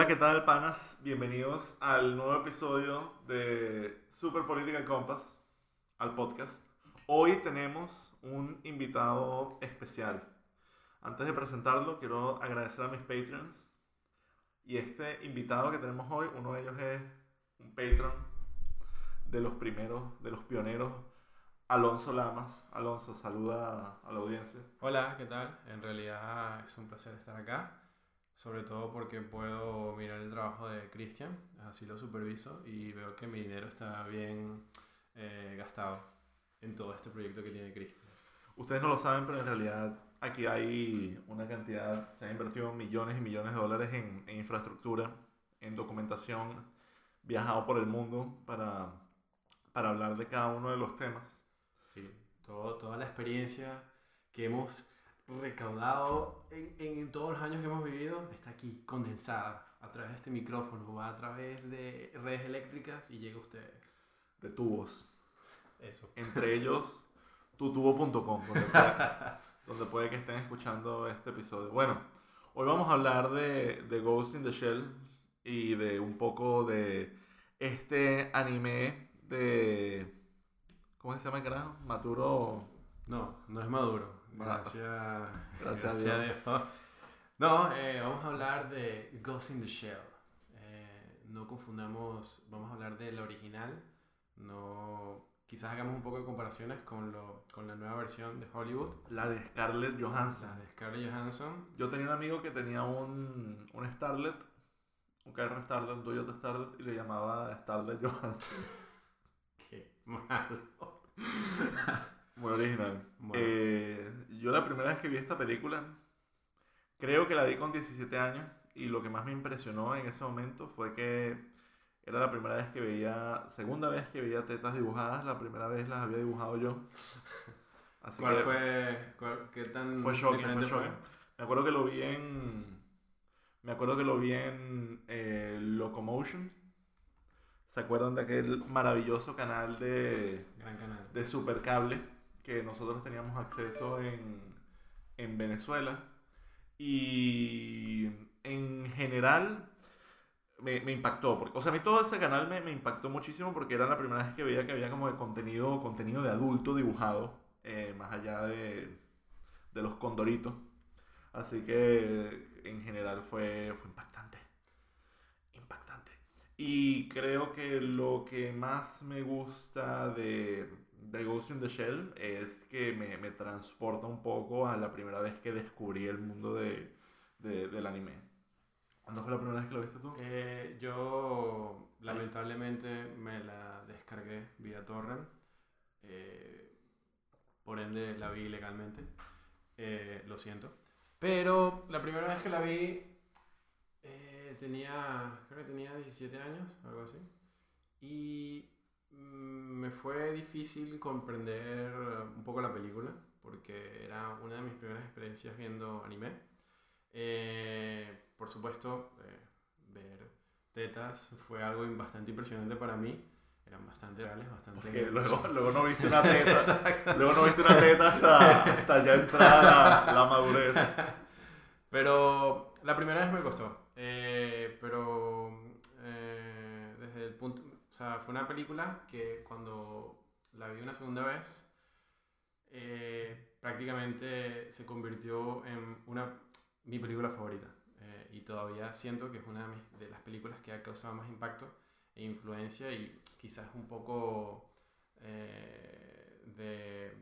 Hola, ¿qué tal, panas? Bienvenidos al nuevo episodio de Super Political Compass, al podcast. Hoy tenemos un invitado especial. Antes de presentarlo, quiero agradecer a mis Patreons. Y este invitado que tenemos hoy, uno de ellos es un Patreon de los primeros, de los pioneros, Alonso Lamas. Alonso, saluda a la audiencia. Hola, ¿qué tal? En realidad es un placer estar acá sobre todo porque puedo mirar el trabajo de Cristian, así lo superviso y veo que mi dinero está bien eh, gastado en todo este proyecto que tiene Cristian. Ustedes no lo saben, pero en realidad aquí hay una cantidad, se han invertido millones y millones de dólares en, en infraestructura, en documentación, viajado por el mundo para, para hablar de cada uno de los temas. Sí, todo, toda la experiencia que hemos recaudado en, en, todos los años que hemos vivido está aquí condensada a través de este micrófono, va a través de redes eléctricas y llega a ustedes. De tubos. Eso. Entre ellos, tutubo.com, donde, puede, donde puede que estén escuchando este episodio. Bueno, hoy vamos a hablar de, de Ghost in the Shell y de un poco de este anime de... ¿Cómo se llama el carajo? Maturo... No, no es Maduro. Gracias, gracias, a Dios. No, eh, vamos a hablar de Ghost in the Shell. Eh, no confundamos, vamos a hablar de la original. No, quizás hagamos un poco de comparaciones con, lo, con la nueva versión de Hollywood. La de Scarlett Johansson. La de Scarlett Johansson. Yo tenía un amigo que tenía un, un Starlet, un carro Starlet, un Toyota Starlet, y le llamaba Starlet Johansson. Qué malo. Muy original. Eh, yo la primera vez que vi esta película, creo que la vi con 17 años y lo que más me impresionó en ese momento fue que era la primera vez que veía, segunda vez que veía tetas dibujadas, la primera vez las había dibujado yo. Así ¿Cuál fue, qué tan fue diferente fue, Me acuerdo que lo vi en, me acuerdo que lo vi en eh, Locomotion. ¿Se acuerdan de aquel maravilloso canal de, Gran canal. de Supercable? Que nosotros teníamos acceso en, en Venezuela. Y en general me, me, impactó. Porque, o sea, a mí todo ese canal me, me, impactó muchísimo porque era la primera vez que veía que había como de contenido, contenido de adulto dibujado, eh, más allá de, de los condoritos. Así que en general fue, fue impactante. Impactante. Y creo que lo que más me gusta de, de Ghost in the Shell es que me, me, transporta un poco a la primera vez que descubrí el mundo de, de, del anime. ¿Cuándo fue la primera vez que lo viste tú? Eh, yo lamentablemente me la descargué vía torrent. Eh, por ende la vi ilegalmente. Eh, lo siento. Pero la primera vez que la vi eh, tenía, creo que tenía 17 años, algo así. Y me fue difícil comprender un poco la película porque era una de mis primeras experiencias viendo anime. Eh, por supuesto, eh, ver tetas fue algo bastante impresionante para mí. Eran bastante reales, bastante... Porque luego, luego no viste una teta. luego no viste una teta hasta, hasta ya entrada la, la, madurez. Pero la primera vez me costó. Eh, pero desde el punto sea, fue una película que cuando la vi una segunda vez, eh, prácticamente se convirtió en una, mi película favorita. Eh, y todavía siento que es una de, mis, de, las películas que ha causado más impacto e influencia y quizás un poco eh, de,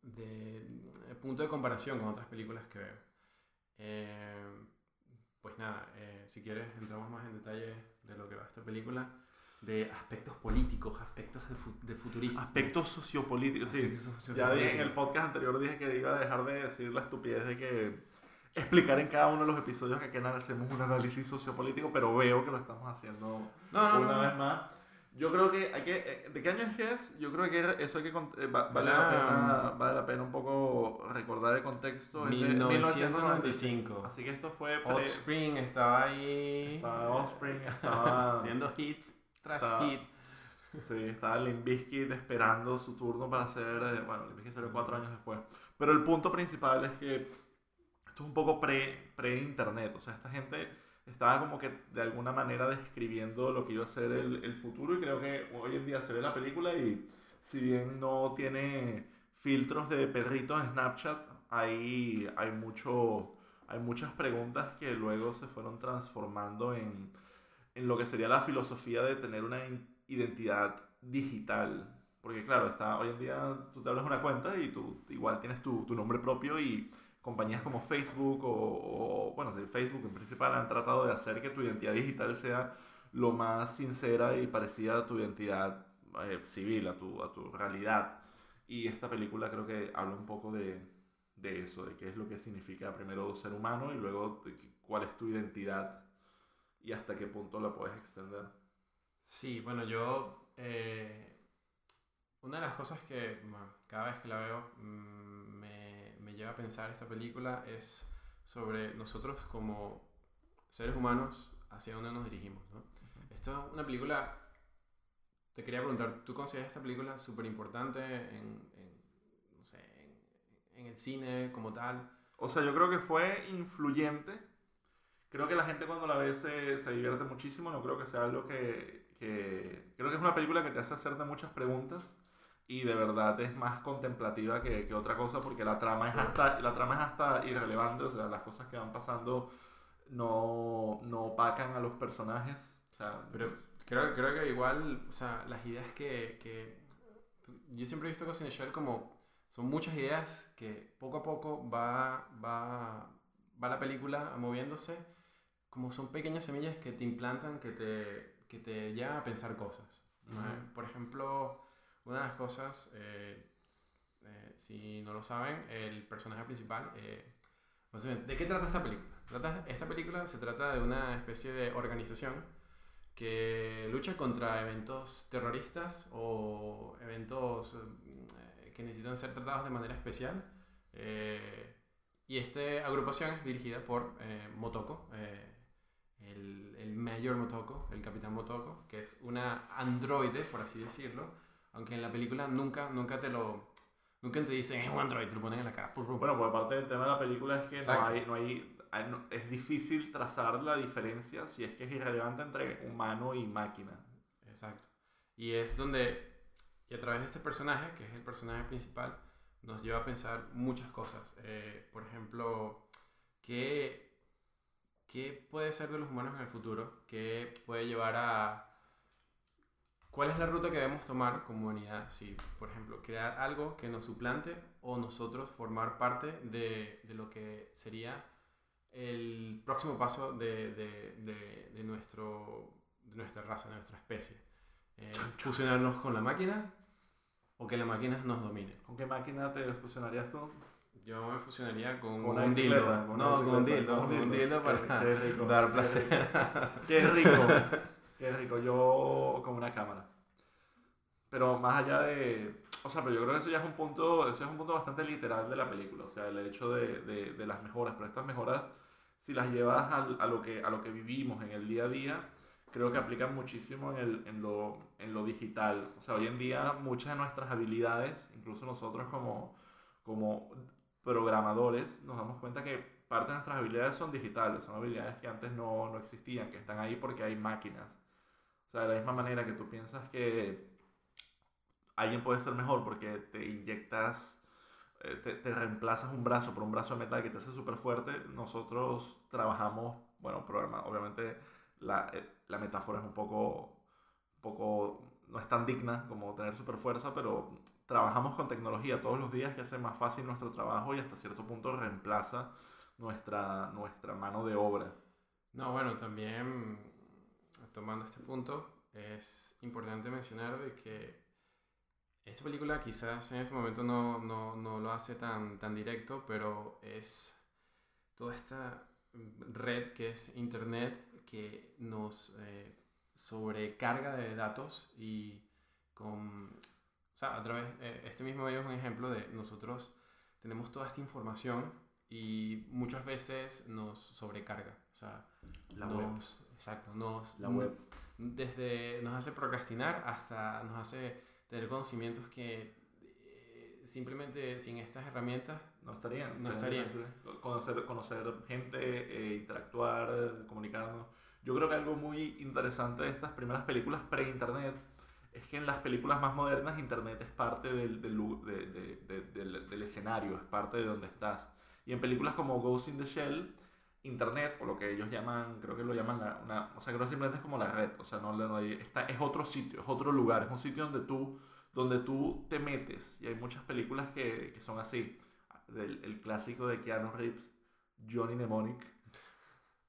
de, punto de comparación con otras películas que veo. pues nada, si quieres entramos más en detalle de lo que va esta película de aspectos políticos, aspectos de, fu de futurismo. Aspectos sociopolíticos, sí. ya en el podcast anterior dije que iba a dejar de decir la estupidez de que explicar en cada uno de los episodios que aquí hacemos un análisis sociopolítico, pero veo que lo estamos haciendo no, no, una no, vez más. Yo creo que hay que, eh, ¿de qué año es que es? Yo creo que eso hay que, eh, vale, la pena, vale la pena un poco recordar el contexto. 1995. Así que esto fue... Pre Offspring estaba ahí... Estaba Offspring, estaba... haciendo hits tras estaba, hit. Sí, estaba Limp Bizkit esperando su turno para hacer... eh, Bueno, Limp Bizkit salió cuatro años después. Pero el punto principal es que esto es un poco pre- pre-internet. o sea, esta gente estaba como que de alguna manera describiendo lo que iba a ser el, el futuro y creo que hoy en día se ve la película y si bien no tiene filtros de perritos en Snapchat, hay, hay, mucho, hay muchas preguntas que luego se fueron transformando en, en lo que sería la filosofía de tener una identidad digital. Porque claro, está, hoy en día tú te abres una cuenta y tú igual tienes tu, tu nombre propio y compañías como Facebook o, o, bueno, sí, Facebook en principal han tratado de hacer que tu identidad digital sea lo más sincera y parecida a tu identidad eh, civil, a tu, a tu realidad. Y esta película creo que habla un poco de, de eso, de qué es lo que significa primero ser humano y luego cuál es tu identidad y hasta qué punto la puedes extender. Sí, bueno, yo... Eh, una de las cosas que bueno, cada vez que la veo mmm, me, me lleva a pensar esta película es sobre nosotros como seres humanos hacia dónde nos dirigimos. ¿no? Uh -huh. Esto es una película te quería preguntar, ¿tú consideras esta película súper importante en, en, no sé, en, en, el cine como tal? O sea, yo creo que fue influyente. Creo que la gente cuando la ve se, se divierte muchísimo. No creo que sea algo que, que, Creo que es una película que te hace hacerte muchas preguntas. Y de verdad es más contemplativa que, que otra cosa porque la trama, es hasta, la trama es hasta irrelevante. O sea, las cosas que van pasando no, no opacan a los personajes. O sea, pero Creo, creo que igual, o sea, las ideas que, que yo siempre he visto Ghost in the Shell como son muchas ideas que poco a poco va, va, va la película moviéndose, como son pequeñas semillas que te implantan, que te, que te llevan a pensar cosas. ¿no? Uh -huh. Por ejemplo, una de las cosas, eh, eh, si no lo saben, el personaje principal, eh, ¿de qué trata esta película? Trata, esta película se trata de una especie de organización que lucha contra eventos terroristas o eventos eh, que necesitan ser tratados de manera especial. Eh, y esta agrupación es dirigida por eh, Motoko, el, el, Mayor Motoko, el Capitán Motoko, que es una androide, por así decirlo, aunque en la película nunca, nunca te lo... Nunca te dicen es un androide, te lo ponen en la cara. Bueno, pues aparte del tema de la película es que no hay, no hay es difícil trazar la diferencia si es que es irrelevante entre humano y máquina. Exacto. Y es donde, y a través de este personaje, que es el personaje principal, nos lleva a pensar muchas cosas. Eh, por ejemplo, ¿qué, ¿qué puede ser de los humanos en el futuro? ¿Qué puede llevar a... ¿Cuál es la ruta que debemos tomar como humanidad? Si, por ejemplo, crear algo que nos suplante o nosotros formar parte de, de lo que sería el próximo paso de, de, de, nuestro, de nuestra raza, de nuestra especie. Eh, fusionarnos con la máquina o que la máquina nos domine. ¿Con qué máquina te fusionarías tú? Yo me fusionaría con, con un dildo. Con no, con un dildo. Con un dildo para qué, qué rico, dar placer. Qué rico. qué rico. Yo con una cámara. Pero más allá de... O sea, pero yo creo que eso ya es un punto, eso es un punto bastante literal de la película. O sea, el hecho de, de, de las mejoras. Pero estas mejoras si las llevas a, a, lo que, a lo que vivimos en el día a día, creo que aplican muchísimo en, el, en, lo, en lo digital. O sea, hoy en día muchas de nuestras habilidades, incluso nosotros como, como programadores, nos damos cuenta que parte de nuestras habilidades son digitales, son habilidades que antes no, no existían, que están ahí porque hay máquinas. O sea, de la misma manera que tú piensas que alguien puede ser mejor porque te inyectas eh, te, te, reemplazas un brazo por un brazo de metal que te hace súper fuerte, nosotros trabajamos, bueno, programa, obviamente la, eh, la, metáfora es un poco, poco, no es tan digna como tener súper fuerza, pero trabajamos con tecnología todos los días que hace más fácil nuestro trabajo y hasta cierto punto reemplaza nuestra, nuestra mano de obra. No, bueno, también tomando este punto, es importante mencionar de que esta película quizás en ese momento no, no, no, lo hace tan, tan directo, pero es toda esta red que es Internet que nos eh, sobrecarga de datos y con... Sea, a través... Eh, este mismo video es un ejemplo de nosotros tenemos toda esta información y muchas veces nos sobrecarga. O sea, la nos, web. Exacto, nos... La web. Desde nos hace procrastinar hasta nos hace tener conocimientos que eh, simplemente sin estas herramientas No estarían. No estarían. Conocer, conocer gente, eh, interactuar, comunicarnos. Yo creo que algo muy interesante de estas primeras películas pre-internet es que en las películas más modernas internet es parte del, del, lu- de- de- de- del- del escenario, es parte de donde estás. Y en películas como Ghost in the Shell, internet, o lo que ellos llaman, creo que lo llaman la, una, o sea, creo que simplemente es como la red, o sea, no, no está, es otro sitio, es otro lugar, es un sitio donde tú, donde tú te metes. Y hay muchas películas que, que son así. Del, el clásico de Keanu Reeves, Johnny Mnemonic.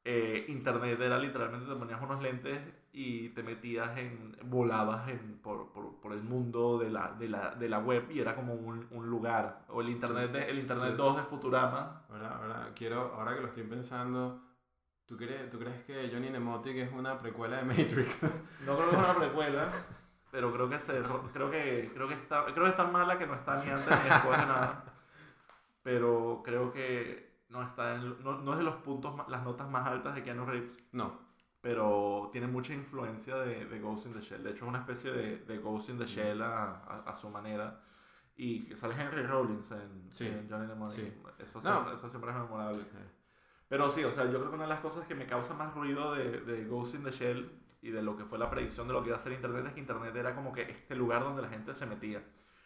Eh, internet era literalmente te ponías unos lentes y te metías en, volabas en, por, por, por el mundo de la, de, la, de la web y era como un, un lugar. O el internet, de, el internet Sí. 2 de Futurama. Ahora, ahora, quiero, ahora que lo estoy pensando, ¿tú crees, ¿tú crees que Johnny Mnemonic es una precuela de Matrix? No creo que es una precuela, pero creo que, se, creo, que, creo, que está, creo que es tan mala que no está ni antes ni después de nada. Pero creo que no está en, no, no es de los puntos, las notas más altas de Keanu Reeves. no. pero tiene mucha influencia de, de Ghost in the Shell. De hecho, es una especie de, de Ghost in the Shell a, a, a su manera. Y que sale Henry Rollins en, Sí, en Johnny Mnemonic. sí. Eso, No. eso siempre es memorable. Pero sí, o sea, yo creo que una de las cosas que me causa más ruido de, de Ghost in the Shell y de lo que fue la predicción de lo que iba a ser Internet es que Internet era como que este lugar donde la gente se metía.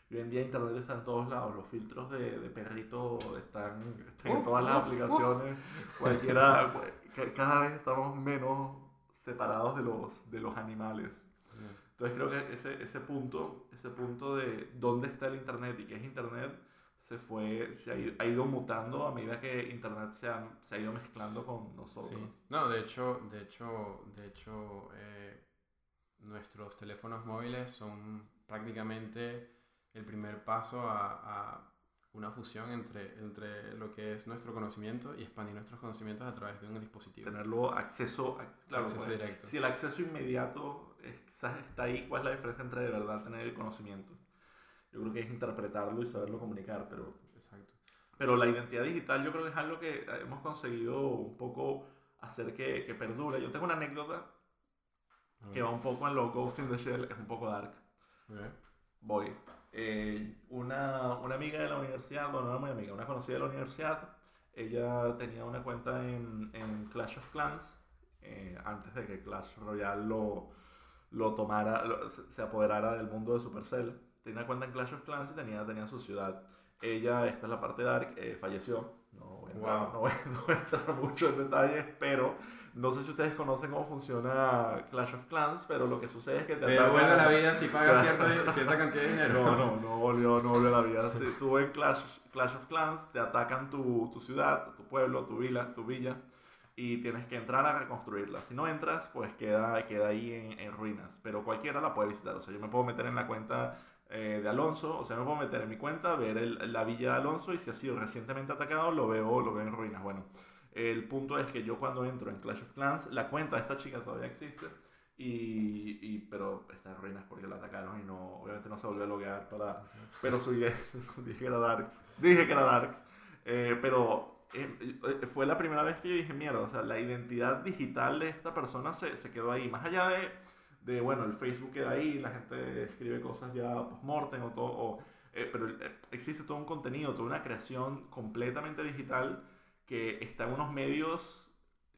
Y hoy en día Internet está en todos lados. Los filtros de, de perrito están, están en todas las aplicaciones. Cualquiera, ca- cada vez estamos menos separados de los, de los animales. Entonces creo que ese, ese punto, ese punto de dónde está el Internet y qué es Internet, se fue, se ha ido, ha ido mutando a medida que Internet se ha, se ha ido mezclando con nosotros. Sí. No, de hecho, de hecho, de hecho, eh, nuestros teléfonos móviles son prácticamente el primer paso a, a una fusión entre, entre lo que es nuestro conocimiento y expandir nuestros conocimientos a través de un dispositivo. Tenerlo acceso, a, claro, acceso pues, directo. si el acceso inmediato quizás está ahí, ¿cuál es la diferencia entre de verdad tener el conocimiento? Yo creo que es interpretarlo y saberlo comunicar, pero Exacto. Pero la identidad digital yo creo que es algo que hemos conseguido un poco hacer que, que perdure. Yo tengo una anécdota que va un poco en lo Ghost in the Shell, es un poco dark. Ok. Voy. Eh, una, una amiga de la universidad, bueno, no muy amiga, una conocida de la universidad, ella tenía una cuenta en, Clash of Clans, eh, antes de que Clash Royale lo, lo tomara, se apoderara del mundo de Supercell. Tenía una cuenta en Clash of Clans y tenía, tenía su ciudad. Ella, esta es la parte dark, eh, falleció. No voy, a entrar, Wow. no voy- no voy a entrar mucho en detalles, pero no sé si ustedes conocen cómo funciona Clash of Clans, pero lo que sucede es que te, Te devuelve la vida si pagas cierta, cierta cantidad de dinero. no, no, no volvió, no volvió la vida. Si tú en Clash, Clash of Clans te atacan tu, tu ciudad, tu pueblo, tu villa, tu villa y tienes que entrar a reconstruirla. Si no entras, pues queda, queda ahí en, en ruinas. Pero cualquiera la puede visitar. O sea, yo me puedo meter en la cuenta eh, de Alonso, o sea, me puedo meter en mi cuenta, ver el- la villa de Alonso y si ha sido recientemente atacado, lo veo, lo veo en ruinas. Bueno, el punto es que yo cuando entro en Clash of Clans, la cuenta de esta chica todavía existe. Y, y- pero está en ruinas porque la atacaron y no, obviamente no se volvió a loguear para, pero su idea, dije que era Darks, dije que era Darks, Eh, pero eh, eh, fue la primera vez que yo dije, mierda, o sea, la identidad digital de esta persona se, se quedó ahí, más allá de, de, bueno, el Facebook queda ahí, la gente escribe cosas ya post-mortem o todo, o, eh, pero eh, existe todo un contenido, toda una creación completamente digital que está en unos medios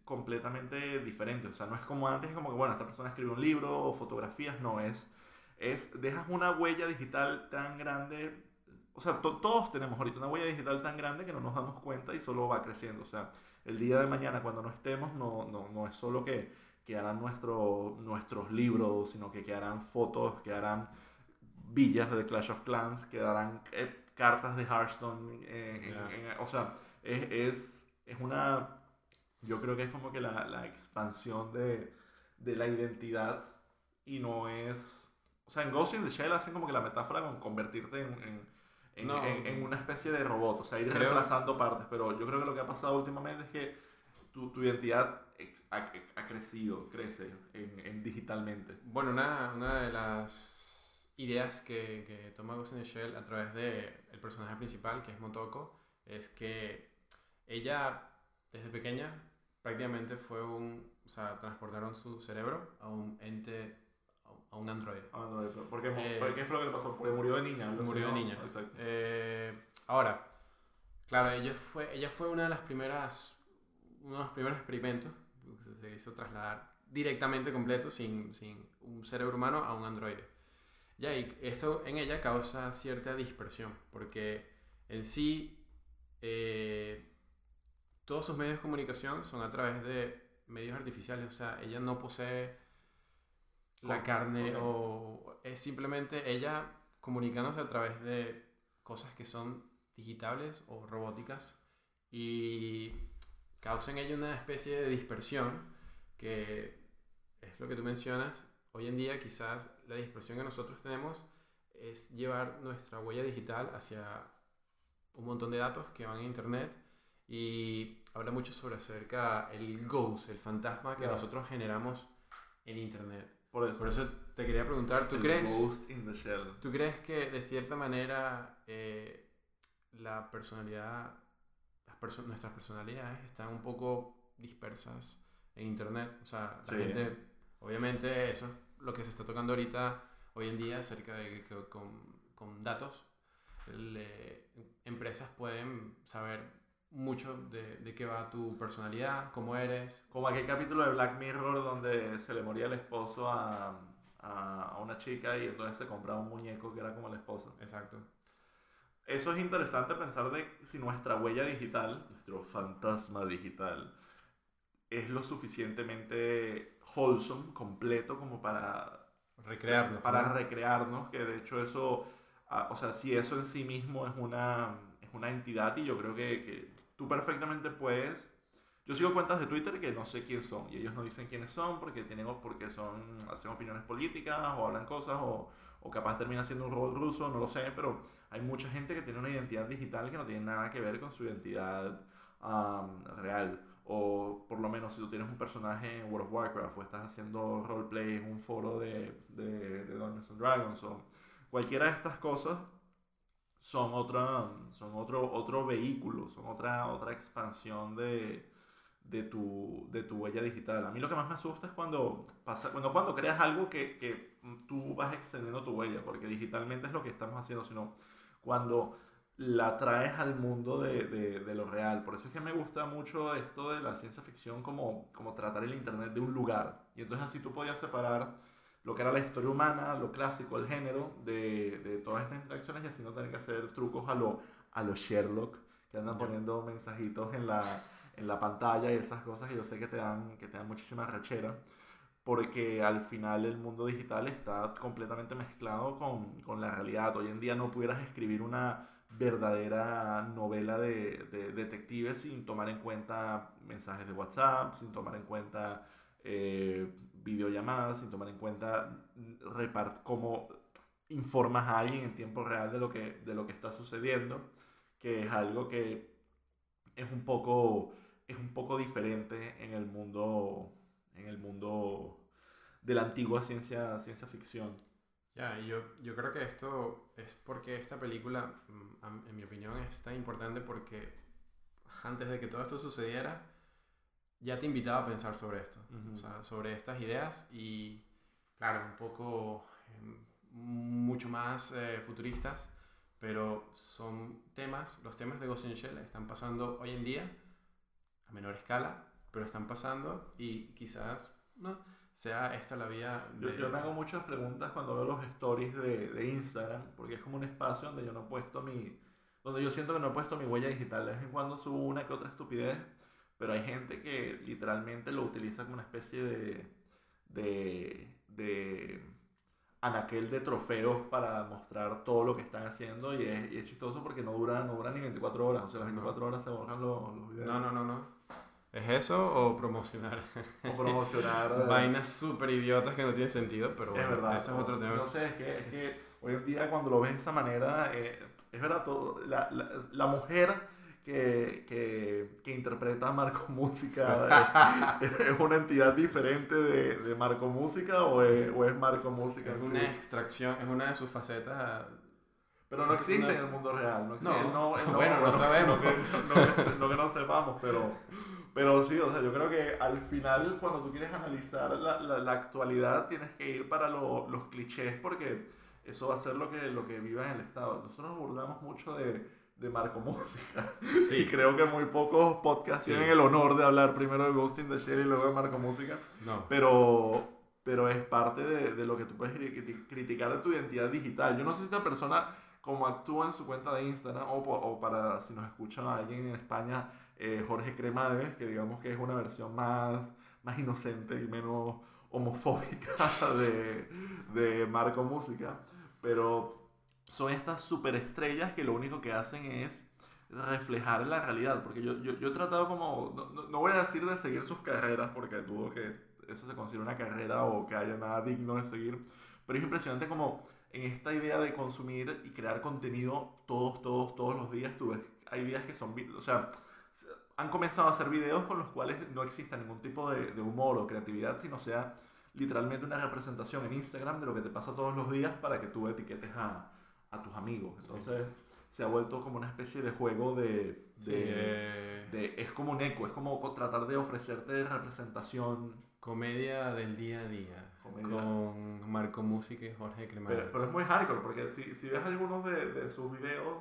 completamente diferentes, o sea, no es como antes, es como que, bueno, esta persona escribe un libro o fotografías, no, es, es, dejas una huella digital tan grande o sea, to- todos tenemos ahorita una huella digital tan grande que no nos damos cuenta y solo va creciendo. O sea, el día de mañana cuando no estemos, no, no, no es solo que quedarán nuestro, nuestros libros, sino que quedarán fotos, quedarán villas de Clash of Clans, quedarán eh, cartas de Hearthstone. eh, en- Ya. en- o sea, es, es, es una... Yo creo que es como que la, la expansión de, de la identidad y no es... O sea, en Ghost in the Shell hacen como que la metáfora con convertirte en, en, en, No. en- en una especie de robot, o sea, ir Creo- reemplazando partes, pero yo creo que lo que ha pasado últimamente es que tu, tu identidad ha, ha crecido, crece en, en digitalmente. Bueno, una, una de las ideas que, que toma Ghost in the Shell a través del el personaje principal, que es Motoko, es que ella, desde pequeña, prácticamente fue un... O sea, transportaron su cerebro a un ente, a un- a un Android. A un Android. ¿Por qué, Eh, ¿por qué fue lo que le pasó? Porque murió de niña. Murió de niña. Exacto. Eh, ahora, claro, ella fue, ella fue una de las primeras, uno de los primeros experimentos que se hizo trasladar directamente completo, sin, sin un cerebro humano, a un androide. Ya, y esto en ella causa cierta dispersión, porque en sí eh, todos sus medios de comunicación son a través de medios artificiales, o sea, ella no posee la carne o es simplemente ella comunicándose a través de cosas que son digitales o robóticas y causa en ella una especie de dispersión que es lo que tú mencionas. Hoy en día quizás la dispersión que nosotros tenemos es llevar nuestra huella digital hacia un montón de datos que van a internet y habla mucho sobre acerca el ghost, el fantasma que Claro. nosotros generamos en internet. Por eso. Por eso te quería preguntar, ¿tú El crees, Ghost in the Shell. ¿tú crees que de cierta manera eh, la personalidad, las perso- nuestras personalidades están un poco dispersas en internet? O sea, la Sí. gente, obviamente eso es lo que se está tocando ahorita, hoy en día, acerca de que con, con datos, le- empresas pueden saber mucho de, de qué va tu personalidad, cómo eres. Como aquel capítulo de Black Mirror donde se le moría el esposo a, a, a una chica y entonces se compraba un muñeco que era como el esposo. Exacto. Eso es interesante pensar de si nuestra huella digital, nuestro fantasma digital, es lo suficientemente wholesome, completo como para Recrearnos. para ¿no? recrearnos, que de hecho eso, ah, o sea, si eso en sí mismo es una, es una entidad y yo creo que, que tú perfectamente puedes... Yo sigo cuentas de Twitter que no sé quién son y ellos no dicen quiénes son porque tienen porque son hacen opiniones políticas o hablan cosas o, o capaz termina siendo un robot ruso, no lo sé, pero hay mucha gente que tiene una identidad digital que no tiene nada que ver con su identidad am, real. O por lo menos si tú tienes un personaje en World of Warcraft o estás haciendo roleplay en un foro de, de, de Dungeons and Dragons o cualquiera de estas cosas son, otra, son otro, otro vehículo, son otra, otra expansión de, de, tu, de tu huella digital. A mí lo que más me asusta es cuando, pasa, bueno, cuando creas algo que, que tú vas extendiendo tu huella, porque digitalmente es lo que estamos haciendo, sino cuando la traes al mundo de, de, de, lo real. Por eso es que me gusta mucho esto de la ciencia ficción como, como tratar el Internet de un lugar. Y entonces así tú podías separar lo que era la historia humana, lo clásico, el género, de, de todas estas interacciones y así no tener que hacer trucos a lo, a lo Sherlock, que andan poniendo mensajitos en la, en la pantalla y esas cosas que yo sé que te dan, que te dan muchísima rachera. Porque al final el mundo digital está completamente mezclado con, con la realidad. Hoy en día no pudieras escribir una verdadera novela de, de, detectives sin tomar en cuenta mensajes de WhatsApp, sin tomar en cuenta eh, videollamadas, sin tomar en cuenta repart cómo informas a alguien en tiempo real de lo, que, de lo que está sucediendo, que es algo que es un poco, es un poco diferente en el mundo, en el mundo de la antigua ciencia, ciencia ficción. Ya, yo, yo creo que esto es porque esta película, en mi opinión, es tan importante porque antes de que todo esto sucediera, ya te invitaba a pensar sobre esto, uh -huh. o sea, sobre estas ideas y, claro, un poco, eh, mucho más eh, futuristas, pero son temas, los temas de Ghost in Shell están pasando hoy en día a menor escala, pero están pasando y quizás, ¿no? sea esta la vía de... yo, yo, me hago muchas preguntas cuando veo los stories de, de, Instagram, porque es como un espacio donde yo no he puesto mi... donde yo siento que no he puesto mi huella digital. De vez en cuando subo una que otra estupidez, pero hay gente que literalmente lo utiliza como una especie de... de, de anaquel de trofeos para mostrar todo lo que están haciendo y es, y es chistoso porque no dura, no dura ni 24 horas, o sea, las 24 no. horas se borran los, los videos. No, no, no, no. ¿Es eso o promocionar? O promocionar. Vainas súper idiotas que no tienen sentido, pero bueno, es verdad. ese es otro tema. No sé, es que, es que hoy en día cuando lo ves de esa manera, eh, es verdad, todo, la, la, la mujer que, que, que, interpreta Marco Música es, es, una entidad diferente de, de Marco Música o es, o es Marco Música. Es una sí? extracción, es una de sus facetas. Pero no existe en el mundo real. No, existe, no, no, bueno, no, sabemos. No que, no, que, no que no sepamos, pero Pero sí, o sea, yo creo que al final, cuando tú quieres analizar la, la, la actualidad, tienes que ir para lo- los clichés porque eso va a ser lo que, lo que viva en el Estado. Nosotros nos burlamos mucho de, de Marco Música. Y creo que muy pocos podcasts Sí. tienen el honor de hablar primero de Ghost in the Shell y luego de Marco Música. no. Pero, pero es parte de, de lo que tú puedes cri- cri- criticar de tu identidad digital. Yo no sé si esta persona, como actúa en su cuenta de Instagram, o, o para si nos escucha alguien en España, eh, Jorge Cremades, que digamos que es una versión más, más inocente y menos homofóbica de, de Marco Música. Pero son estas superestrellas que lo único que hacen es reflejar la realidad. Porque yo, yo, yo he tratado como, no, no- voy a decir de seguir sus carreras, porque dudo que eso se considere una carrera o que haya nada digno de seguir. Pero es impresionante como en esta idea de consumir y crear contenido todos, todos, todos los días, tú ves, hay días que son, o sea, se- han comenzado a hacer videos con los cuales no exista ningún tipo de, de humor o creatividad, sino sea literalmente una representación en Instagram de lo que te pasa todos los días para que tú etiquetes a, a tus amigos. Entonces se ha vuelto como una especie de juego de... de, Sí, de- es como un eco, es como co- tratar de ofrecerte representación. comedia del día a día. Comedia. Con Marco Música y Jorge Cremades. Pero, pero es muy hardcore, porque si, si ves algunos de, de sus videos,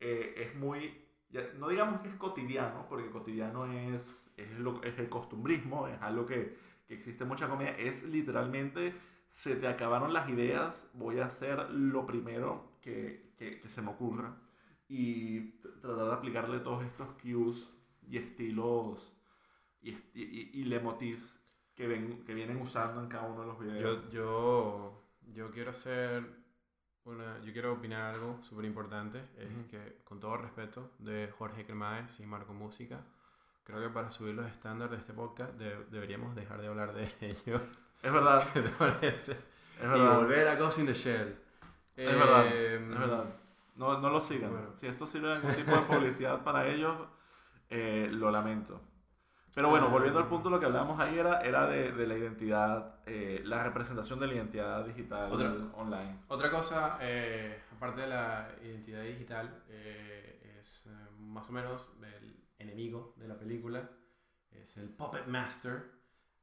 eh, es muy, ya- no digamos que es cotidiano, porque cotidiano es, es, lo- es el costumbrismo, es algo que, que existe mucha comedia, es literalmente, se te acabaron las ideas, voy a hacer lo primero que, que, que se me ocurra y tratar de aplicarle todos estos cues y estilos y, y, y, y leitmotivs que, ven, que vienen usando en cada uno de los videos. Yo, yo, yo quiero hacer una, yo quiero opinar algo súper importante, es Ujú. que con todo respeto de Jorge Cremades y Marco Música, creo que para subir los estándares de este podcast de- deberíamos dejar de hablar de ellos. Es verdad, ¿Qué te parece? es Y verdad. volver a Ghost in the Shell. Es verdad, Em, Es verdad. No, no lo sigan. Bueno. Si esto sirve de algún tipo de publicidad para ellos, eh, lo lamento. Pero bueno, volviendo al punto, lo que hablábamos ahí era, era de, de la identidad, eh, la representación de la identidad digital Otra- online. Otra cosa, eh, aparte de la identidad digital, eh, es eh, más o menos el enemigo de la película, es el Puppet Master,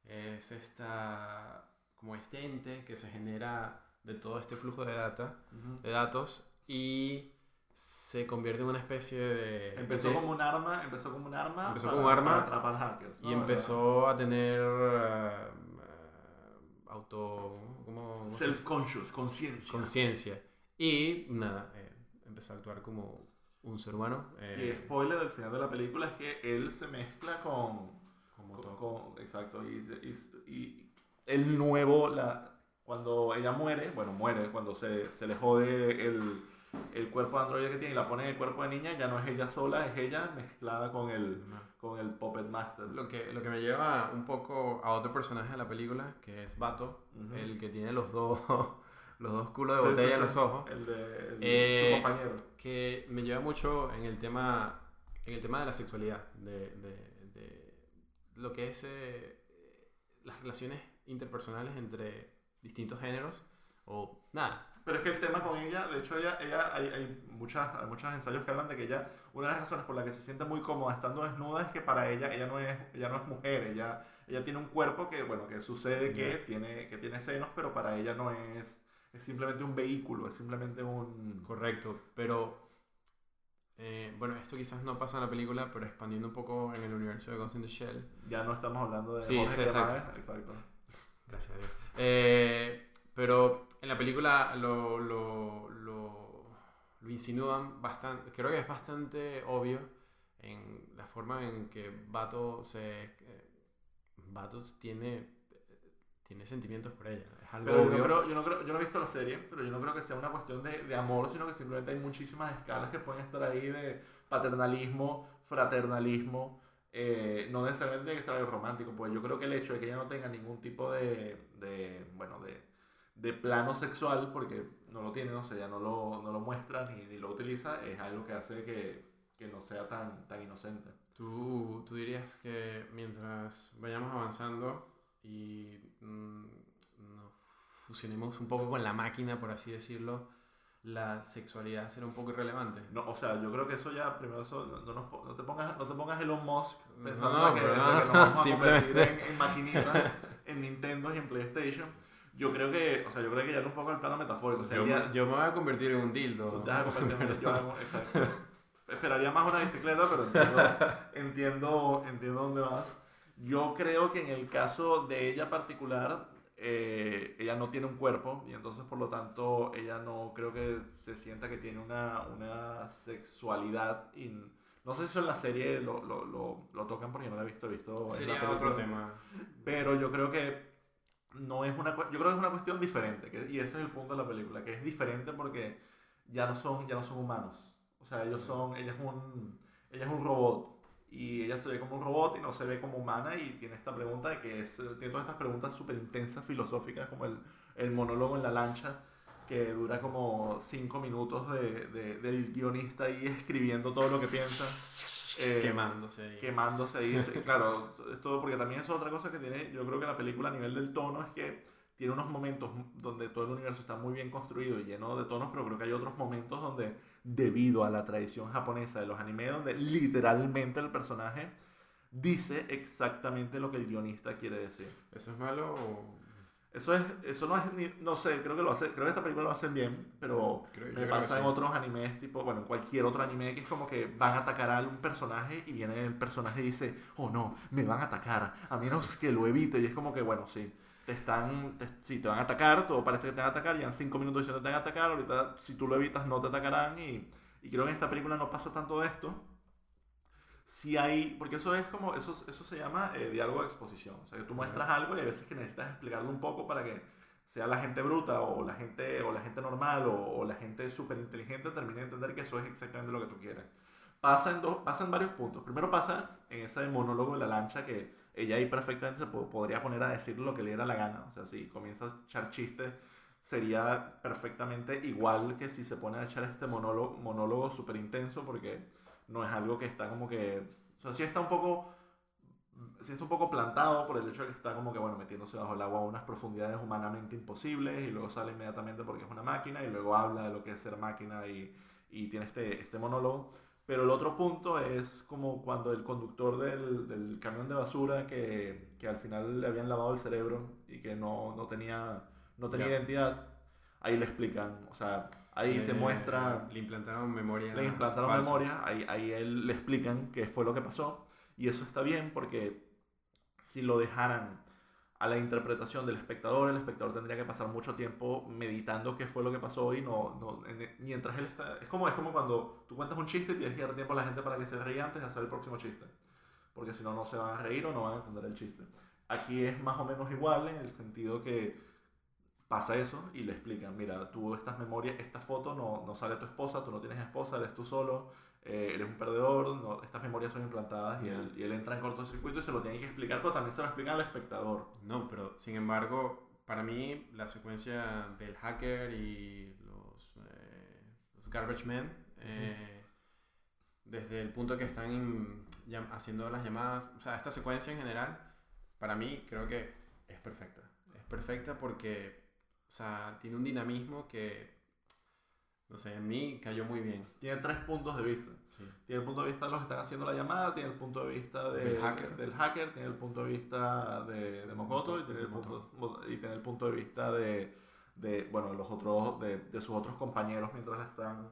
es esta, como este ente que se genera de todo este flujo de data, de datos y se convierte en una especie de... Empezó de- como un arma, empezó como un arma, Empezó para, como un arma para atrapar hackers. ¿no? y empezó a tener eh, eh, auto... ¿cómo, cómo se- Self-conscious, conciencia. conciencia. Y nada, eh, empezó a actuar como un ser humano. Y eh, spoiler del final de la película es que él se mezcla con, como Con- todo. con- exacto, y, y- y el nuevo, la, cuando ella muere, bueno, muere, cuando se, se le jode el, el cuerpo de androide que tiene y la pone en el cuerpo de niña, ya no es ella sola, es ella mezclada con el, con el Puppet Master. Lo que, lo que me lleva un poco a otro personaje de la película, que es Bato, el que tiene los dos, los dos culos de Sí, sí, botella en sí, los ojos, El de el- Eh, su compañero. que me lleva mucho en el tema, en el tema de la sexualidad, de, de- de lo que es eh, las relaciones interpersonales entre distintos géneros, o nada, Pero es que el tema con ella, de hecho, ella, ella hay, hay, muchas, hay muchos ensayos que hablan de que ella, una de las razones por las que se siente muy cómoda estando desnuda es que para ella, ella no es, ella no es mujer, ella, ella tiene un cuerpo que, bueno, que sucede que, tiene, que tiene senos, pero para ella no es, es simplemente un vehículo, es simplemente un... Correcto, pero eh, bueno, esto quizás no pasa en la película, pero expandiendo un poco en el universo de Ghost in the Shell. Ya no estamos hablando de Sí, Jorge exacto. Exacto. Gracias a Dios. Eh, pero en la película lo, lo, lo, lo insinúan bastante, creo que es bastante obvio en la forma en que Bato se... eh, Batos tiene, tiene sentimientos por ella. Es algo Pero yo no, creo, yo, no creo, yo no he visto la serie, pero yo no creo que sea una cuestión de, de amor, sino que simplemente hay muchísimas escalas que pueden estar ahí de paternalismo, fraternalismo, eh, no necesariamente que sea algo romántico, pues yo creo que el hecho de que ella no tenga ningún tipo de, de bueno, de, de plano sexual, porque no lo tiene, no sé, ella no lo, no lo muestra ni, lo utiliza, es algo que hace que, que no sea tan, tan inocente. ¿Tú, tú dirías que mientras vayamos avanzando y mm, nos fusionemos un poco con la máquina, por así decirlo, la sexualidad será un poco irrelevante. No, o sea, yo creo que eso ya, primero, eso, no, no nos no te, pongas, no te pongas Elon Musk pensando No, que, que nos vamos a convertir en, en maquinitas, en Nintendo y en PlayStation. Yo creo que, o sea, yo creo que ya es un poco el plano metafórico. O sea, yo, ya- me- yo me voy a convertir en un dildo. Tú te vas a convertir en exacto. Esperaría más una bicicleta, pero entiendo, entiendo, entiendo dónde vas. Yo creo que en el caso de ella particular, eh, ella no tiene un cuerpo y entonces por lo tanto ella no creo que se sienta que tiene una, una sexualidad. in- no sé si en la serie lo, lo, lo, lo tocan porque no la he visto, he visto Sería otro tema. Pero yo creo que no es una yo creo que es una cuestión diferente que- y ese es el punto de la película que es diferente porque ya no son ya no son humanos o sea ellos son ella es un ella es un robot y ella se ve como un robot y no se ve como humana y tiene esta pregunta de que es, tiene todas estas preguntas súper intensas filosóficas como el, el monólogo en la lancha que dura como cinco minutos de, de- del guionista ahí escribiendo todo lo que piensa Eh, Quemándose ahí. quemándose ahí. Claro, es todo porque también es otra cosa que tiene, yo creo que la película a nivel del tono es que tiene unos momentos donde todo el universo está muy bien construido y lleno de tonos, pero creo que hay otros momentos donde, debido a la tradición japonesa de los animes, donde literalmente el personaje dice exactamente lo que el guionista quiere decir. ¿Eso es malo o...? Eso es, eso no es ni, no sé, creo que lo hace, creo que esta película lo hacen bien, pero Creo- me pasa en sí. otros animes, tipo, bueno, en cualquier otro anime que es como que van a atacar a un personaje y viene el personaje y dice, oh no, me van a atacar, a menos que lo evite. Y es como que, bueno, sí, te están, te, sí, te van a atacar, todo parece que te van a atacar, llevan cinco minutos diciendo que te van a atacar, ahorita si tú lo evitas no te atacarán. Y, y creo que en esta película no pasa tanto de esto. Si hay, porque eso es como, eso, eso se llama eh, diálogo de exposición. O sea, que tú muestras algo y hay veces que necesitas explicarlo un poco para que sea la gente bruta o la gente, o la gente normal o, o la gente súper inteligente termine de entender que eso es exactamente lo que tú quieres. Pasa en, dos, pasa en varios puntos. Primero pasa en ese monólogo de la lancha que ella ahí perfectamente se po- podría poner a decir lo que le diera la gana. O sea, si comienza a echar chistes, sería perfectamente igual que si se pone a echar este monólogo, monólogo súper intenso porque no es algo que está como que... O sea, sí está un poco... Sí está un poco plantado por el hecho de que está como que, bueno, metiéndose bajo el agua a unas profundidades humanamente imposibles y luego sale inmediatamente porque es una máquina y luego habla de lo que es ser máquina y, y tiene este, este monólogo. Pero el otro punto es como cuando el conductor del, del camión de basura que, que al final le habían lavado el cerebro y que no, no tenía, no tenía Ya. identidad, ahí le explican, o sea, ahí se Eh, muestra Le implantaron memoria. le implantaron falsa. memoria, ahí, ahí él le explican qué fue lo que pasó. Y eso está bien porque si lo dejaran a la interpretación del espectador, el espectador tendría que pasar mucho tiempo meditando qué fue lo que pasó y no, no en- mientras él está... Es como, es como cuando tú cuentas un chiste y tienes que dar tiempo a la gente para que se ría antes de hacer el próximo chiste. Porque si no, no se van a reír o no van a entender el chiste. Aquí es más o menos igual en el sentido que pasa eso y le explican, mira, tú estas memorias, esta foto no, no sale tu esposa, tú no tienes esposa, eres tú solo, eh, eres un perdedor, no, estas memorias son implantadas y, Ya. él, y él entra en cortocircuito y se lo tiene que explicar, pero también se lo explican al espectador. No, pero sin embargo, para mí la secuencia del hacker y los, eh, los garbage men, eh, desde el punto que están in- llam- haciendo las llamadas, o sea, esta secuencia en general, para mí creo que es perfecta. Es perfecta porque, o sea, tiene un dinamismo que, no sé, en mí cayó muy bien. Tiene tres puntos de vista. Sí. Tiene el punto de vista de los que están haciendo la llamada, tiene el punto de vista de- Del hacker. del hacker, tiene el punto de vista de, de Mokoto y tiene el punto, y tiene el punto de vista de, de, bueno, los otros, de, de sus otros compañeros mientras están.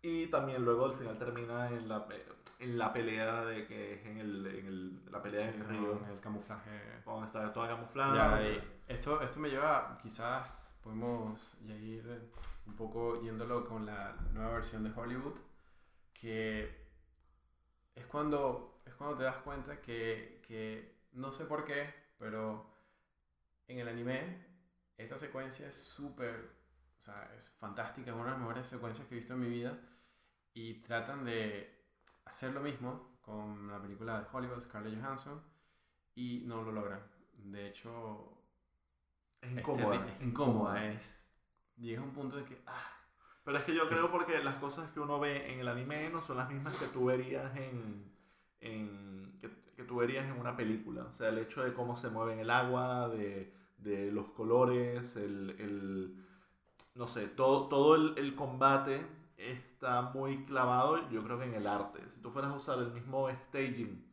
Y también luego al final termina en la, en la pelea de que es en, el, en el, la pelea en el Sí, río, con el camuflaje. cuando está toda camuflada. Ya, esto, esto me lleva, quizás podemos ya ir eh, un poco yéndolo con la nueva versión de Hollywood, que es cuando, es cuando te das cuenta que, que no sé por qué, pero en el anime esta secuencia es súper, o sea, es fantástica, es una de las mejores secuencias que he visto en mi vida y tratan de hacer lo mismo con la película de Hollywood, Scarlett Johansson, y no lo logran. De hecho, es es incómoda. es incómoda, es... Llega a un punto de que... Ah, Pero es que yo Que- creo porque las cosas que uno ve en el anime no son las mismas que tú verías en, en que, que tú verías en una película. O sea, el hecho de cómo se mueve en el agua, de, de los colores, el, el, no sé, todo, todo el, el combate está muy clavado, yo creo que en el arte. Si tú fueras a usar el mismo staging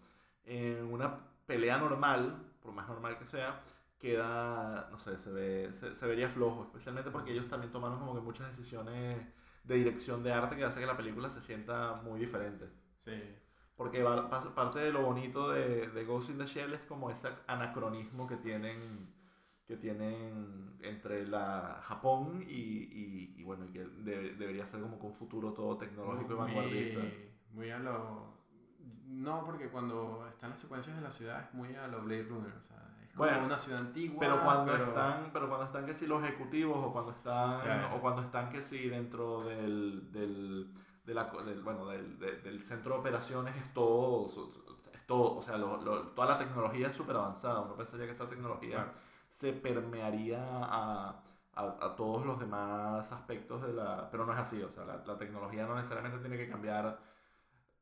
en una pelea normal, por más normal que sea, queda, no sé, se, ve, se, se vería flojo, especialmente porque ellos también tomaron como que muchas decisiones de dirección de arte que hace que la película se sienta muy diferente. Sí. Porque va- pa- parte de lo bonito de, de Ghost in the Shell es como ese anacronismo que tienen que tienen entre la Japón y, y, y bueno, y que de- debería ser como que un futuro todo tecnológico y vanguardista. Muy, muy a lo... No, porque cuando están las secuencias de la ciudad es muy a lo Blade Runner, o sea, como Bueno, una ciudad antigua, Pero cuando pero- están, pero cuando están que si los ejecutivos o cuando están o cuando están que si dentro del, del, de la- del- bueno, del, de- del centro de operaciones es todo, es todo, o sea, lo- lo- toda la tecnología es súper avanzada. Uno pensaría que esa tecnología se permearía a, a, a todos los demás aspectos de la, pero no es así, o sea, la, la tecnología no necesariamente tiene que cambiar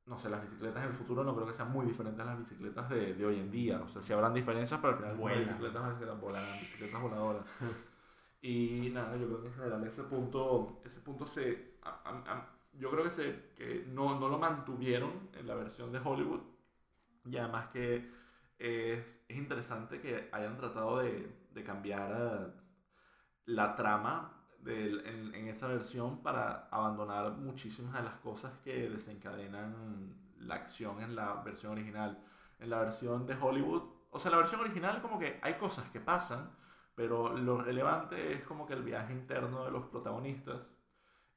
no sé, las bicicletas en el futuro no creo que sean muy diferentes a las bicicletas de, de hoy en día. O sea, sí habrán diferencias, pero al final las bicicletas, bicicletas volan, bicicletas voladoras. y nada, yo creo que en general ese punto, ese punto se, a- a- a- yo creo que, se, que no, no lo mantuvieron en la versión de Hollywood. Y además que es, es interesante que hayan tratado de, de cambiar eh, la trama del- en, en esa versión para abandonar muchísimas de las cosas que desencadenan la acción en la versión original. En la versión de Hollywood, o sea, la versión original como que hay cosas que pasan, pero lo relevante es como que el viaje interno de los protagonistas.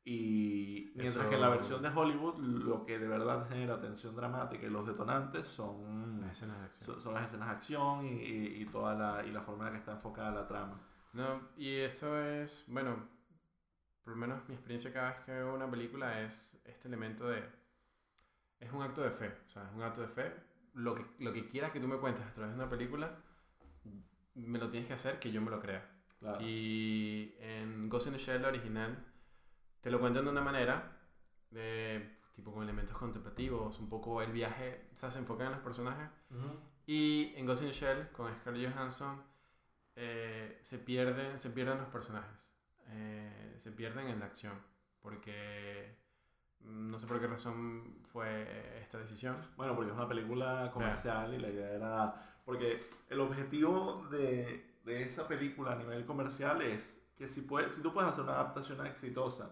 Y mientras que en la Eso- versión de Hollywood lo que de verdad genera tensión dramática y los detonantes son, Las escenas de acción. son, son las escenas de acción y, y, y toda la, y la forma en la que está enfocada la trama. No, y esto es, bueno, por lo menos mi experiencia cada vez que veo una película es este elemento de, es un acto de fe, o sea, es un acto de fe. Lo que, lo que quieras que tú me cuentes a través de una película, me lo tienes que hacer que yo me lo crea. Claro. Y en Ghost in the Shell, original, te lo cuentan de una manera, de, tipo con elementos contemplativos, un poco el viaje, o sea, se enfocan en los personajes. Y en Ghost in the Shell, con Scarlett Johansson, eh, se, pierden, se pierden los personajes. Eh, se pierden en la acción. Porque mm, no sé por qué razón fue esta decisión. Bueno, porque es una película comercial y la idea era... Porque el objetivo de, de esa película a nivel comercial es que si, puedes, si tú puedes hacer una adaptación exitosa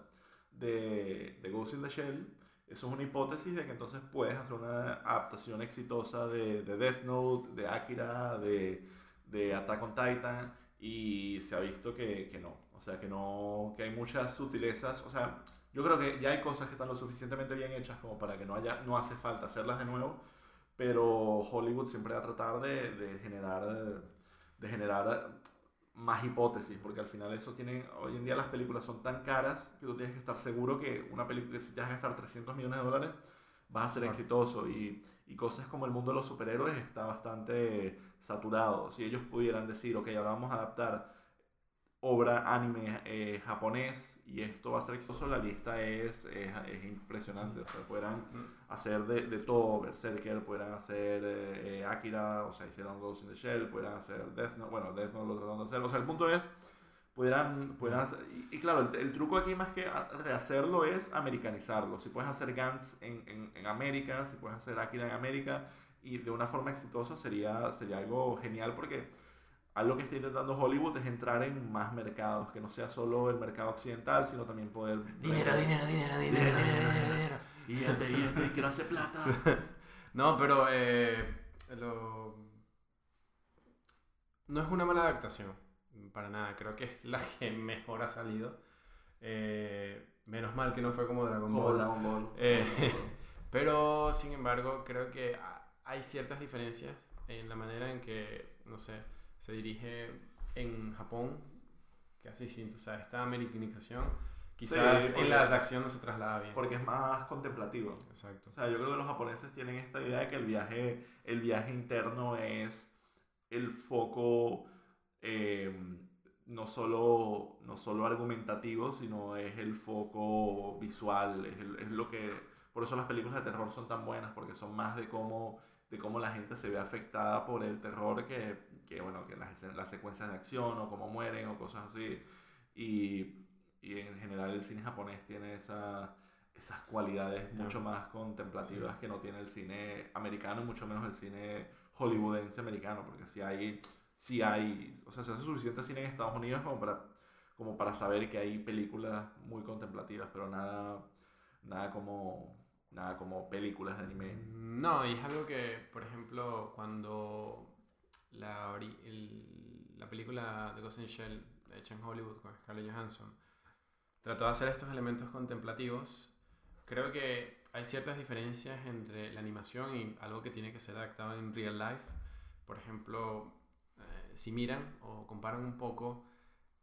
de, de Ghost in the Shell, eso es una hipótesis de que entonces puedes hacer una adaptación exitosa de, de Death Note, de Akira, de, de Attack on Titan, y se ha visto que, que no. O sea, que no, que hay muchas sutilezas. O sea, yo creo que ya hay cosas que están lo suficientemente bien hechas como para que no haya, no hace falta hacerlas de nuevo, pero Hollywood siempre va a tratar de, de generar, de generar más hipótesis, porque al final eso tienen, hoy en día las películas son tan caras que tú tienes que estar seguro que una película, que si te vas a gastar 300 millones de dólares, vas a ser Claro. exitoso y, y cosas como el mundo de los superhéroes está bastante saturado. Si ellos pudieran decir, ok, ahora vamos a adaptar obra anime eh, japonés y esto va a ser exitoso, la lista es, es, es impresionante. O sea, podrán hacer de, de todo, Berserker, podrán hacer eh, Akira, o sea, hicieron Ghost in the Shell, podrán hacer Death Note, bueno, Death Note lo trataron de hacer, o sea, el punto es, podrán, podrán hacer, y, y claro, el, el truco aquí más que rehacerlo es americanizarlo, si puedes hacer Gantz en, en, en América, si puedes hacer Akira en América, y de una forma exitosa sería, sería algo genial porque algo que está intentando Hollywood es entrar en más mercados, que no sea solo el mercado occidental, sino también poder... Dinero, dinero, dinero, dinero, dinero, dinero, dinero. Y este, y este, y quiero hacer plata. No, pero eh, lo... no es una mala adaptación, para nada. Creo que es la que mejor ha salido. Eh, menos mal que no fue como Dragon Como Ball. Dragon Ball. Eh, Pero, sin embargo, creo que ha- hay ciertas diferencias en la manera en que, no sé, se dirige en Japón, que es distinto. O sea, esta americanización, quizás porque- en la atracción no se traslada bien. Porque es más contemplativo. Exacto. O sea, yo creo que los japoneses tienen esta idea de que el viaje, el viaje interno es el foco eh, no, solo, no solo argumentativo, sino es el foco visual, es, el- es lo que... Por eso las películas de terror son tan buenas, porque son más de cómo, de cómo la gente se ve afectada por el terror que, que bueno, que las, las secuencias de acción o cómo mueren o cosas así. Y y en general el cine japonés tiene esa, esas cualidades Ya. mucho más contemplativas que no tiene el cine americano y mucho menos el cine hollywoodense americano, porque si hay, si hay, o sea, se hace suficiente cine en Estados Unidos como para, como para saber que hay películas muy contemplativas, pero nada, nada como, nada como películas de anime. No, y es algo que, por ejemplo, cuando la, la película de Ghost in Shell, hecha en Hollywood con Scarlett Johansson, trató de hacer estos elementos contemplativos, creo que hay ciertas diferencias entre la animación y algo que tiene que ser adaptado en real life. Por ejemplo, eh, si miran o comparan un poco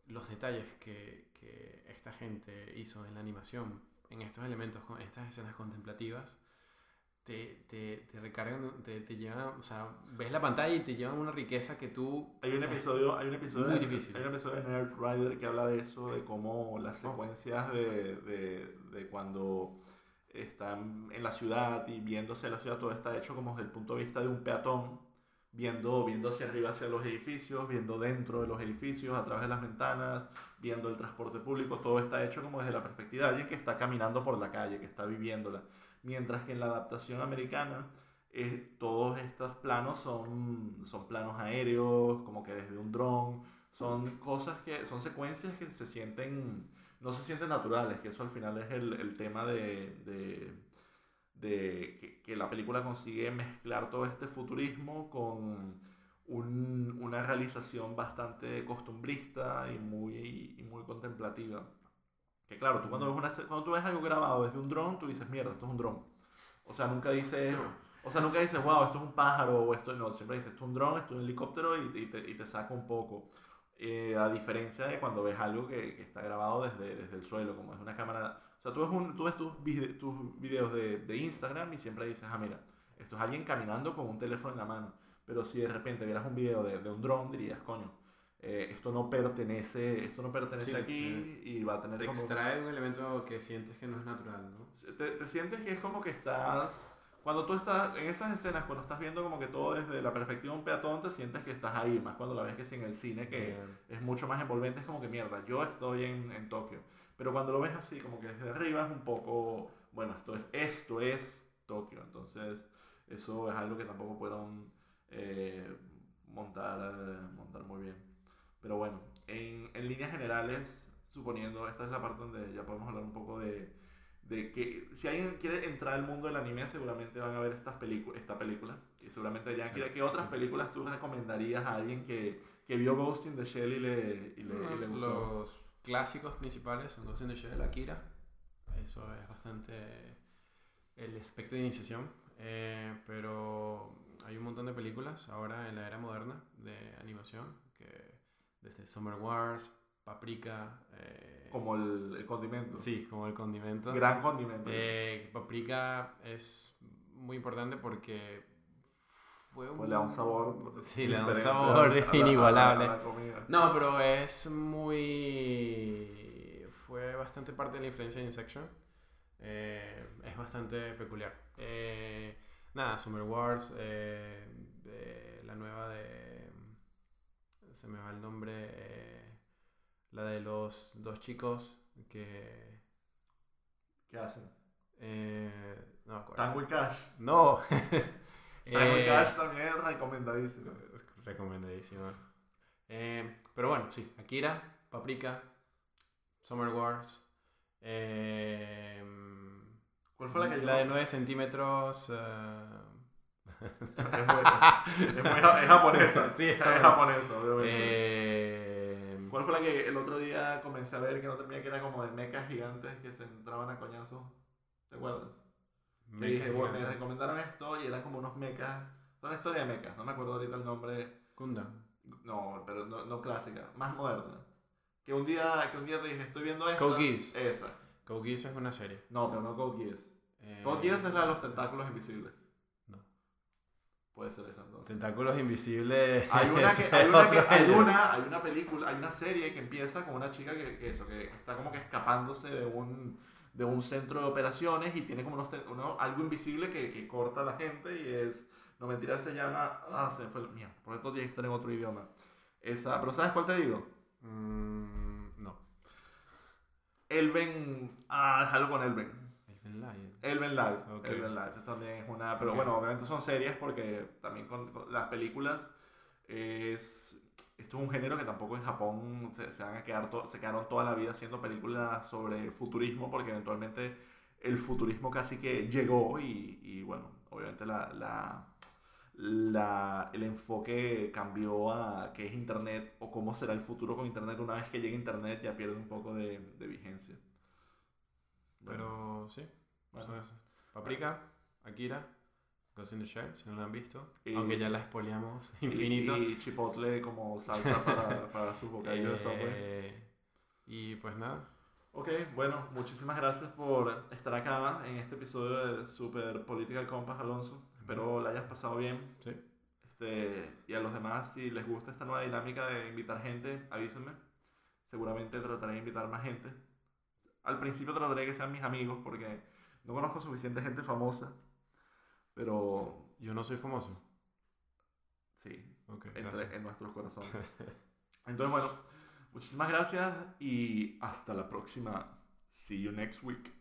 los detalles que, que esta gente hizo en la animación, en estos elementos, con estas escenas contemplativas, te, te, te recargan, te, te llevan, o sea, ves la pantalla y te llevan una riqueza que tú... Hay un episodio, hay un episodio, muy de, difícil. hay un episodio de Nerd Rider que habla de eso, de cómo las secuencias de, de, de cuando están en la ciudad y viéndose la ciudad, todo está hecho como desde el punto de vista de un peatón, viendo, viendo hacia arriba hacia los edificios, viendo dentro de los edificios, a través de las ventanas, viendo el transporte público, todo está hecho como desde la perspectiva de alguien que está caminando por la calle, que está viviéndola. Mientras que en la adaptación americana, eh, todos estos planos son, son planos aéreos, como que desde un dron, son cosas que, son secuencias que se sienten, no se sienten naturales, que eso al final es el, el tema de, de, de que, que la película consigue mezclar todo este futurismo con un- una realización bastante costumbrista y muy, y muy contemplativa. Que claro, tú cuando ves, una, cuando tú ves algo grabado desde un dron, tú dices, mierda, esto es un dron. O sea, nunca dices, o sea, nunca dices, wow, esto es un pájaro o esto no. Siempre dices, esto es un dron, esto es un helicóptero y, te- y te, y te saca un poco. Eh, a diferencia de cuando ves algo que, que está grabado desde, desde el suelo, como es una cámara. O sea, tú ves, un, tú ves tus, vide- tus videos de, de Instagram y siempre dices, ah, mira, esto es alguien caminando con un teléfono en la mano. Pero si de repente vieras un video de, de un dron, dirías, coño, eh, esto no pertenece, esto no pertenece Sí, aquí y va a tener Te como... extrae un elemento que sientes que no es natural, ¿no? Te, te sientes que es como que estás... Cuando tú estás en esas escenas, cuando estás viendo como que todo desde la perspectiva de un peatón, te sientes que estás ahí, más cuando la ves que si en el cine, que Eh, es mucho más envolvente, es como que mierda, yo estoy en, en Tokio. Pero cuando lo ves así, como que desde arriba es un poco, bueno, esto es, esto es Tokio. Entonces, eso es algo que tampoco pudieron eh, montar, eh, montar muy bien. Pero bueno, en, en líneas generales, suponiendo, esta es la parte donde ya podemos hablar un poco de, de que si alguien quiere entrar al mundo del anime, seguramente van a ver estas esta película. Y seguramente dirían, Sí. ¿qué, qué otras películas tú recomendarías a alguien que, que vio Ghost in the Shell y le, y le, y le gustó? Los clásicos principales son Ghost in the Shell, Akira. Eso es bastante el aspecto de iniciación. Eh, pero hay un montón de películas ahora en la era moderna de animación, que desde Summer Wars, Paprika. eh, Como el, el condimento. Sí, como el condimento. Gran condimento. Eh, Paprika es muy importante porque fue un... Pues le da un sabor. Sí, le da un sabor a la- a la- inigualable. a la comida. No, pero es muy... Fue bastante parte de la influencia de Insection. Eh, es bastante peculiar. Nada, Summer Wars, de la nueva de... Se me va el nombre. La de los dos chicos que... ¿Qué hacen? eh, no me acuerdo. Tango y Cash. No. Tango y Eh, Cash también es recomendadísimo. Recomendadísima. Eh, pero bueno, sí. Akira, Paprika, Summer Wars. eh, ¿Cuál fue la que la de 9 centímetros. Es buena. Es, muy ja- es japonesa. Sí, es japonesa, obviamente. eh, ¿Cuál fue la que el otro día comencé a ver que no termina que era como de mechas gigantes que se entraban a coñazos? ¿Te acuerdas? Mecha dije, bueno, me recomendaron esto y eran como unos mechas. Son historia de mechas, no me acuerdo ahorita el nombre. Gundam. No, pero no, no clásica, más moderna. Que un día, que un día te dije, estoy viendo esta. Code Geass. Esa. Code Geass es una serie. No, pero no Code Geass. Eh, Code Geass es la de los tentáculos invisibles. Puede ser esa entonces. Tentáculos invisibles. Hay una, que, hay, una que- hay, una, hay una película, hay una serie que empieza con una chica que, que eso, que está como que escapándose de un, de un centro de operaciones y tiene como unos, uno- algo invisible que, que corta a la gente y es, no mentira, se llama, ah, se fue, mierda, por estos días está en otro idioma. Esa, pero ¿sabes cuál te digo? Mm, no. Elven. Ah, es algo con Elven. Lion. Elven Live. Ok. Elven Live. También es una. Pero Ok. bueno, obviamente son series porque también con, con las películas es. Esto es un género que tampoco en Japón se, se van a quedar to- se quedaron toda la vida haciendo películas sobre futurismo porque eventualmente el futurismo casi que llegó y, y bueno, obviamente la, la, la- el enfoque cambió a qué es Internet o cómo será el futuro con Internet. Una vez que llegue Internet ya pierde un poco de, de vigencia. Bueno, Pero sí, Paprika, Akira, Ghost in the Shell, si no lo han visto. Y- Aunque ya la spoileamos Y- infinito. Y, chipotle como salsa para, para sus bocadillos de software. Eh, y pues nada, Ok, bueno, muchísimas gracias por estar acá en este episodio de Super Political Compass, Alonso. Espero la hayas pasado bien. sí. Este, y a los demás, si les gusta esta nueva dinámica de invitar gente, avísenme. Seguramente trataré de invitar más gente. Al principio trataré que sean mis amigos porque no conozco suficiente gente famosa. Pero Yo no soy famoso. sí, Ok, entre, en nuestros corazones. Entonces, bueno, muchísimas gracias y hasta la próxima. See you next week.